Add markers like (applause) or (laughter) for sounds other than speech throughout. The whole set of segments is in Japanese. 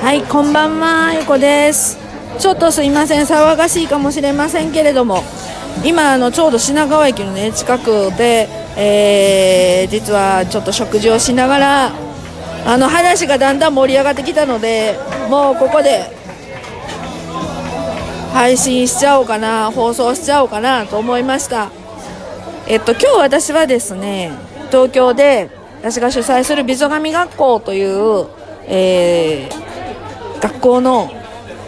はいこんばんはゆこです。ちょっとすいません騒がしいかもしれませんけれども今あのちょうど品川駅のね近くで、えー、実はちょっと食事をしながらあの話がだんだん盛り上がってきたのでもうここで配信しちゃおうかな放送しちゃおうかなと思いました。えっと今日私はですね東京で私が主催する美女神学校という、えー、学校の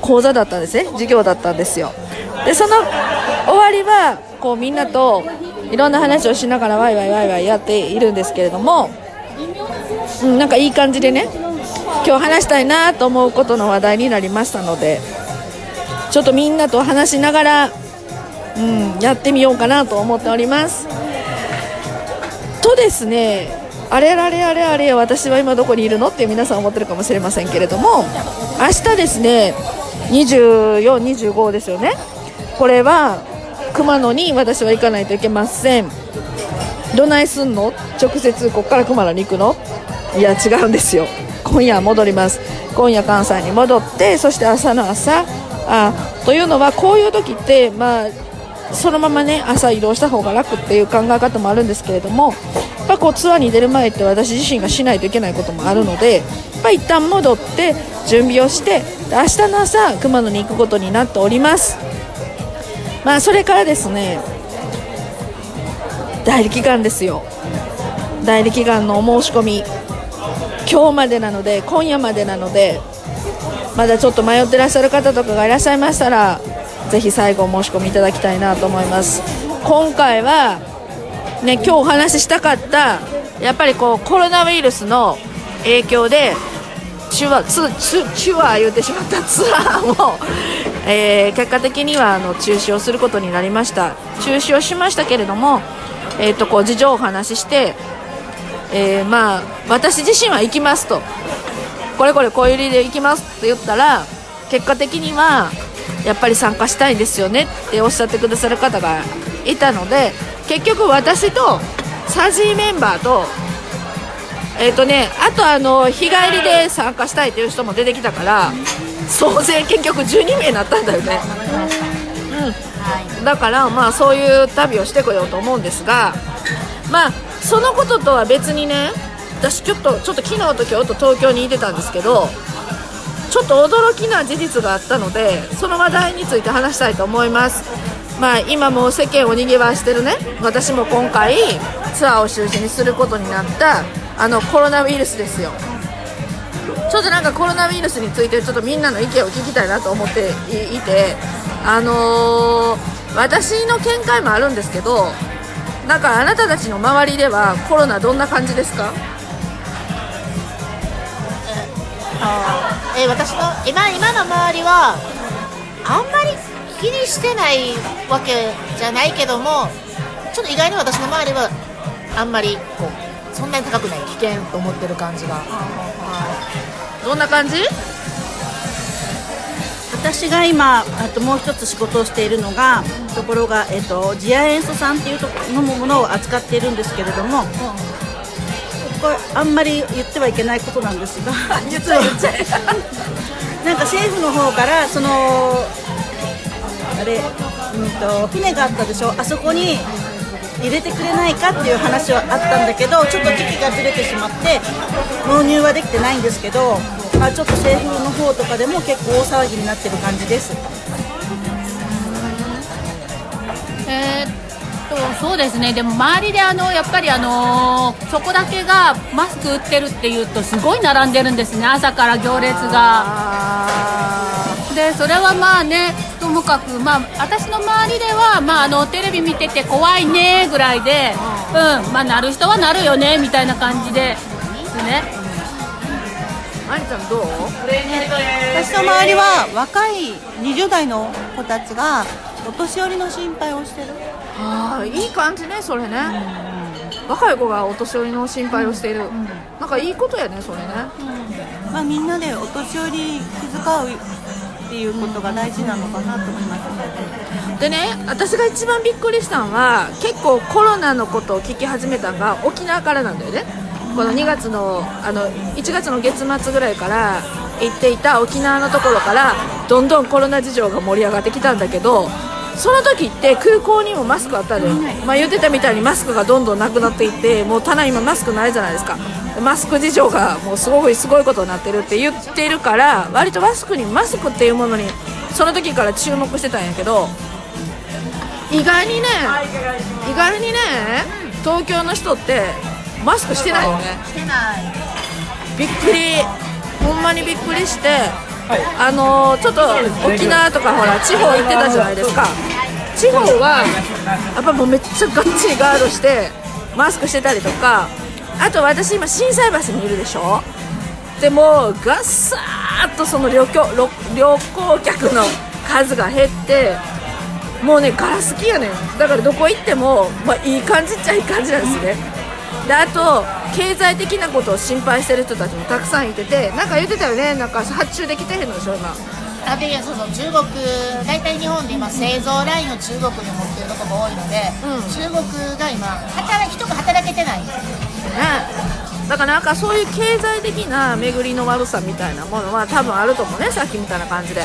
講座だったんですね。授業だったんですよ。でその終わりはこうみんなといろんな話をしながらワイワイワイワイやっているんですけれども、うん、なんかいい感じでね今日話したいなと思うことの話題になりましたのでちょっとみんなと話しながら、うん、やってみようかなと思っております。とですねあれあれあれあれ私は今どこにいるの？って皆さん思ってるかもしれませんけれども明日ですね24、25ですよね。これは熊野に私は行かないといけません。どないすんの？直接ここから熊野に行くの？いや違うんですよ。今夜戻ります。今夜関西に戻ってそして朝の朝。あというのはこういう時ってまあそのままね朝移動した方が楽っていう考え方もあるんですけれどもぱこうツアーに出る前って私自身がしないといけないこともあるのでやっぱ一旦戻って準備をして明日の朝熊野に行くことになっております。まあそれからですね代理期間ですよ。代理期間のお申し込み。今日までなので今夜までなのでまだちょっと迷ってらっしゃる方とかがいらっしゃいましたらぜひ最後お申し込みいただきたいなと思います。今回はね今日お話ししたかったやっぱりこうコロナウイルスの影響でチュアツツチュア言うてしまったツアーも、えー、結果的にはあの中止をすることになりました。中止をしましたけれども、えー、とこう事情をお話しして、えー、まあ私自身は行きますと。これこれこういう理由で行きますって言ったら結果的にはやっぱり参加したいんですよねっておっしゃってくださる方がいたので結局私とサジーメンバーとえっ、ー、とねあとあの日帰りで参加したいという人も出てきたから総勢結局12名になったんだよね。うん。だからまあそういう旅をしてこようと思うんですがまあそのこととは別にね私ちょっとちょっと昨日と今日と東京にいてたんですけどちょっと驚きな事実があったのでその話題について話したいと思います。まあ今も世間をにぎわしてるね。私も今回ツアーを中止にすることになったあのコロナウイルスですよ。ちょっとなんかコロナウイルスについてちょっとみんなの意見を聞きたいなと思っていてあのー、私の見解もあるんですけどなんかあなたたちの周りではコロナどんな感じですか？えー、私の今今の周りはあんまり気にしてないわけじゃないけどもちょっと意外に私の周りはあんまりこうそんなに高くない危険と思ってる感じが、はい、どんな感じ？私が今あともう一つ仕事をしているのがところが、えっと、ジア塩素酸っていうとのものを扱っているんですけれども、これあんまり言ってはいけないことなんですが実は (laughs) なんか政府の方からそのあれ、うんと、船があったでしょ？あそこに入れてくれないかっていう話はあったんだけどちょっと時期がずれてしまって納入はできてないんですけど、まあ、ちょっと政府の方とかでも結構大騒ぎになってる感じです。えーとそうですね。でも周りであのやっぱりあのそこだけがマスク売ってるっていうとすごい並んでるんですね。朝から行列が。でそれはまあねともかくまあ私の周りではまああのテレビ見てて怖いねぐらいでうんまあなる人はなるよねみたいな感じでですね。あんちゃんどう？私の周りは若い20代の子たちがお年寄りの心配をしてる。ああいい感じねそれね、若い子がお年寄りの心配をしている、うん、なんかいいことやねそれね、うん、まあ、みんなでお年寄り気遣うっていうことが大事なのかなと思います、でね私が一番びっくりしたのは結構コロナのことを聞き始めたのが沖縄からなんだよね。この2月のあの1月の月末ぐらいから行っていた沖縄のところからどんどんコロナ事情が盛り上がってきたんだけどその時って空港にもマスクあったのよ、まあ、言ってたみたいにマスクがどんどんなくなっていってもう棚今マスクないじゃないですか。マスク事情がもうすごいすごいことになってるって言ってるから割とマスクにマスクっていうものにその時から注目してたんやけど意外にね意外にね東京の人ってマスクしてないよね。してない。びっくり。ほんまにびっくりしてあのちょっと沖縄とかほら地方行ってたじゃないですか。地方はやっぱもうめっちゃがっちりガードしてマスクしてたりとか。あと私今心斎橋にいるでしょ。でもガッサーッとその旅行旅行客の数が減ってもうねガラスきやねん。だからどこ行っても、まあ、いい感じっちゃいい感じなんですね。であと経済的なことを心配してる人たちもたくさんいててなんか言ってたよね。なんか発注できてへんのでしょ今。あでそうそう中国大体日本で今製造ラインを中国に持ってるところが多いので、うん。中国が今働き人が働けてない。ね。だからなんかそういう経済的な巡りの悪さみたいなものは多分あると思うねさっきみたいな感じで、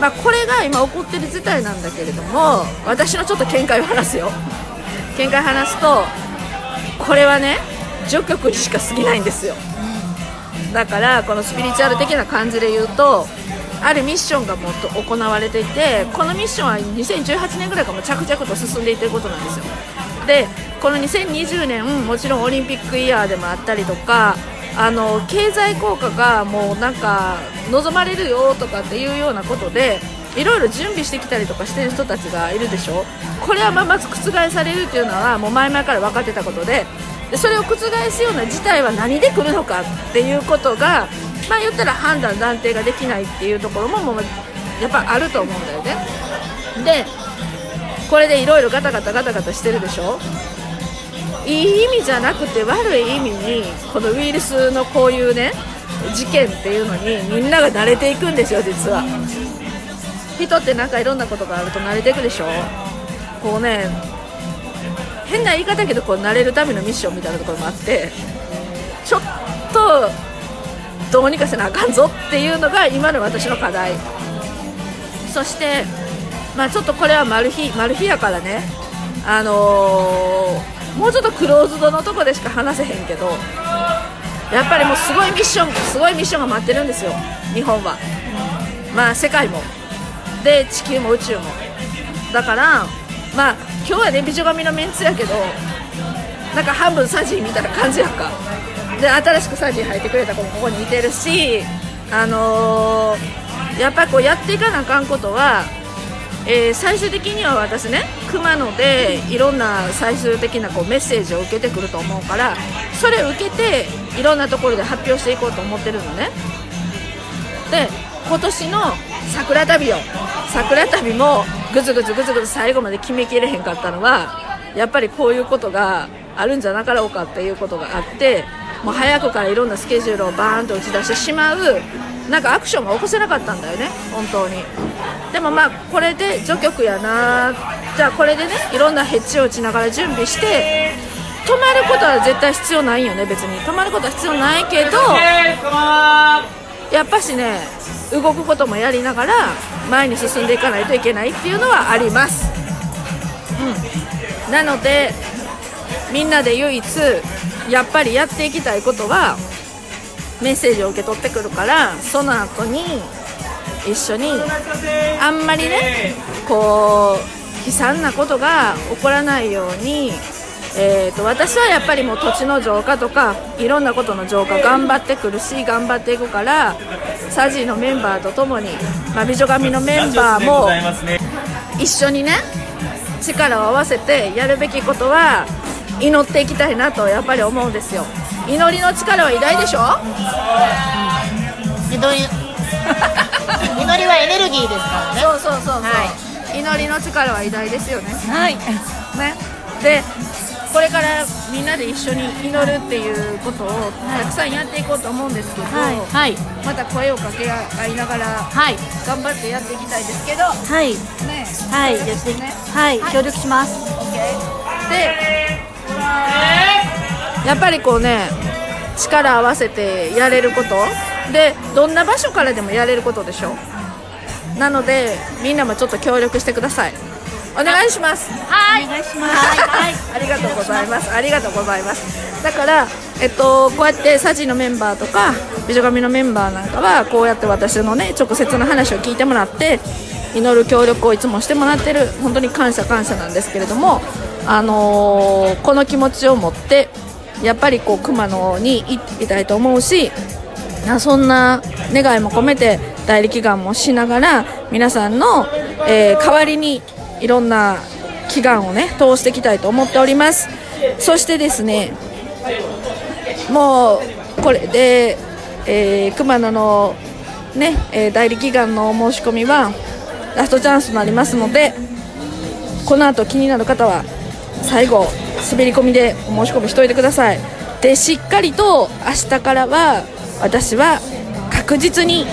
まあ、これが今起こってる事態なんだけれども私のちょっと見解を話すよ。見解話すとこれはね除局にしか過ぎないんですよ。だからこのスピリチュアル的な感じで言うとあるミッションがもっと行われていてこのミッションは2018年ぐらいからも着々と進んでいってることなんですよ。でこの2020年もちろんオリンピックイヤーでもあったりとかあの経済効果がもうなんか望まれるよとかっていうようなことでいろいろ準備してきたりとかしてる人たちがいるでしょ？これはままず覆されるっていうのはもう前々から分かってたことででそれを覆すような事態は何で来るのかっていうことがまあ言ったら判断断定ができないっていうところももうやっぱあると思うんだよね。でこれでいろいろガタガタガタガタしてるでしょ？いい意味じゃなくて悪い意味にこのウイルスのこういうね事件っていうのにみんなが慣れていくんですよ実は。人ってなんかいろんなことがあると慣れていくでしょ？こうね変な言い方やけどこう慣れるためのミッションみたいなところもあってちょっとどうにかせなあかんぞっていうのが今の私の課題。そしてまあちょっとこれはマル秘マル秘やからね。あのーもうちょっとクローズドのとこでしか話せへんけどやっぱりもうすごいミッションすごいミッションが待ってるんですよ。日本は。まあ世界も。で地球も宇宙も。だからまあ今日はね美女神のメンツやけどなんか半分サジーみたいな感じやんか。で新しくサジー入ってくれた子もここにいてるしあのーやっぱこうやっていかなあかんことはえー最終的には私ね熊野でいろんな最終的なこうメッセージを受けてくると思うからそれを受けていろんなところで発表していこうと思ってるのね。で今年の桜旅よ桜旅もぐずぐずぐずぐず最後まで決めきれへんかったのはやっぱりこういうことがあるんじゃなかろうかっていうことがあってもう早くからいろんなスケジュールをバーンと打ち出してしまうなんかアクションが起こせなかったんだよね本当に。でもまあこれで除局やなじゃあこれでねいろんなヘッジを打ちながら準備して止まることは絶対必要ないよね別に。止まることは必要ないけどやっぱしね動くこともやりながら前に進んでいかないといけないっていうのはあります、うん、なのでみんなで唯一やっぱりやっていきたいことはメッセージを受け取ってくるからその後に一緒にあんまりねこう悲惨なことが起こらないように、えー、と私はやっぱりもう土地の浄化とかいろんなことの浄化頑張ってくるし頑張っていくからサジーのメンバーとともに、まあ、美女神のメンバーも一緒にね力を合わせてやるべきことは祈っていきたいなとやっぱり思うんですよ。祈りの力は偉大でしょ？祈り。(laughs) 祈りはエネルギーですからね。そうそうそうそう、は祈りの力は偉大ですよね。はい。ね。でこれからみんなで一緒に祈るっていうことをたくさんやっていこうと思うんですけど、はいはい。また声をかけ合いながらはい。頑張ってやっていきたいですけどはい。ねはいやってねはい協力します。でやっぱりこうね力合わせてやれること。でどんな場所からでもやれることでしょ。なのでみんなもちょっと協力してくださいお願いしますはいお願いしますはい、ありがとうございます。ありがとうございます。だから、えっと、こうやってサジのメンバーとか、美女神のメンバーなんかは、こうやって私のね、直接の話を聞いてもらって。祈る協力をいつもしてもらってる、本当に感謝感謝なんですけれども。あのーこの気持ちを持って、やっぱりこう熊野に行きたいと思うし。なそんな願いも込めて代理祈願もしながら皆さんの、えー代わりにいろんな祈願をね通していきたいと思っております。そしてですねもうこれで、えー熊野のね、えー代理祈願の申し込みはラストチャンスとなりますのでこの後気になる方は最後滑り込みでお申し込みしておいてください。でしっかりと明日からは私は確実に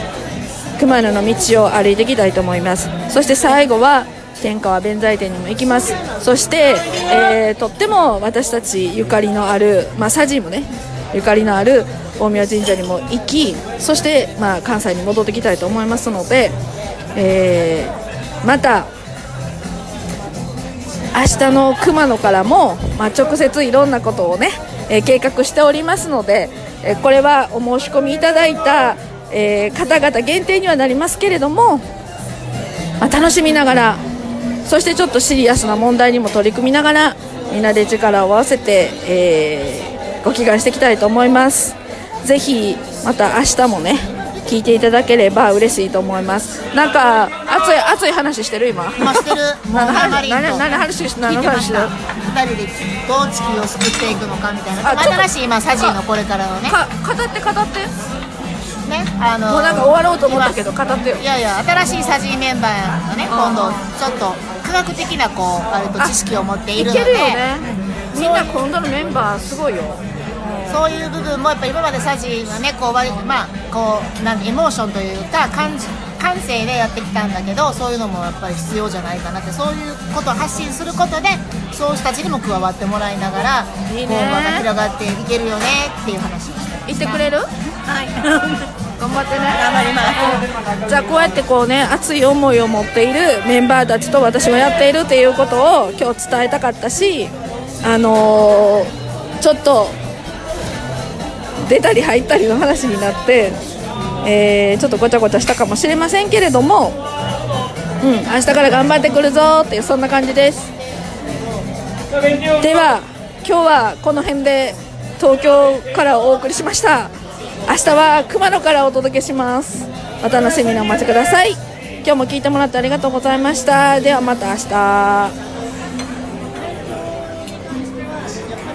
熊野の道を歩いていきたいと思います。そして最後は天川弁財天にも行きます。そして、えーとっても私たちゆかりのある、まあ、佐治もねゆかりのある大宮神社にも行きそして、まあ、関西に戻ってきたいと思いますので、えーまた明日の熊野からも、まあ、直接いろんなことをね、えー計画しておりますので、えーこれはお申し込みいただいた、えー方々限定にはなりますけれども、まあ、楽しみながらそしてちょっとシリアスな問題にも取り組みながらみんなで力を合わせて、えーご祈願していきたいと思います。ぜひまた明日もね聞いていただければ嬉しいと思います。なんか熱い熱い話してる今。今してる。(laughs) 何話何の話して何話し？て二人でどう地球を救っていくのかみたいな。新しい今サジーのこれからのね。か語って語ってねあのもうなんか終わろうと思ったけど語ってよ。いやいや新しいサジーメンバーがね今度ちょっと科学的なこうあれと知識を持っているので。いけるよね。みんな今度のメンバーすごいよ。そういう部分もやっぱ今までサジーはねこう割まあこうなんてエモーションというか感じ感性でやってきたんだけどそういうのもやっぱり必要じゃないかなって。そういうことを発信することでそういう人たちにも加わってもらいながらいいね。こう広がっていけるよねっていう話をして。言ってくれる？はい (laughs) 頑張ってね。頑張ります。じゃあこうやってこうね熱い思いを持っているメンバーたちと私はやっているっていうことを今日伝えたかったしあのーちょっと出たり入ったりの話になって、えーちょっとごちゃごちゃしたかもしれませんけれども、うん、明日から頑張ってくるぞっていうそんな感じです。では今日はこの辺で東京からお送りしました。明日は熊野からお届けします。お楽しみにお待ちください。今日も聞いてもらってありがとうございました。ではまた明日。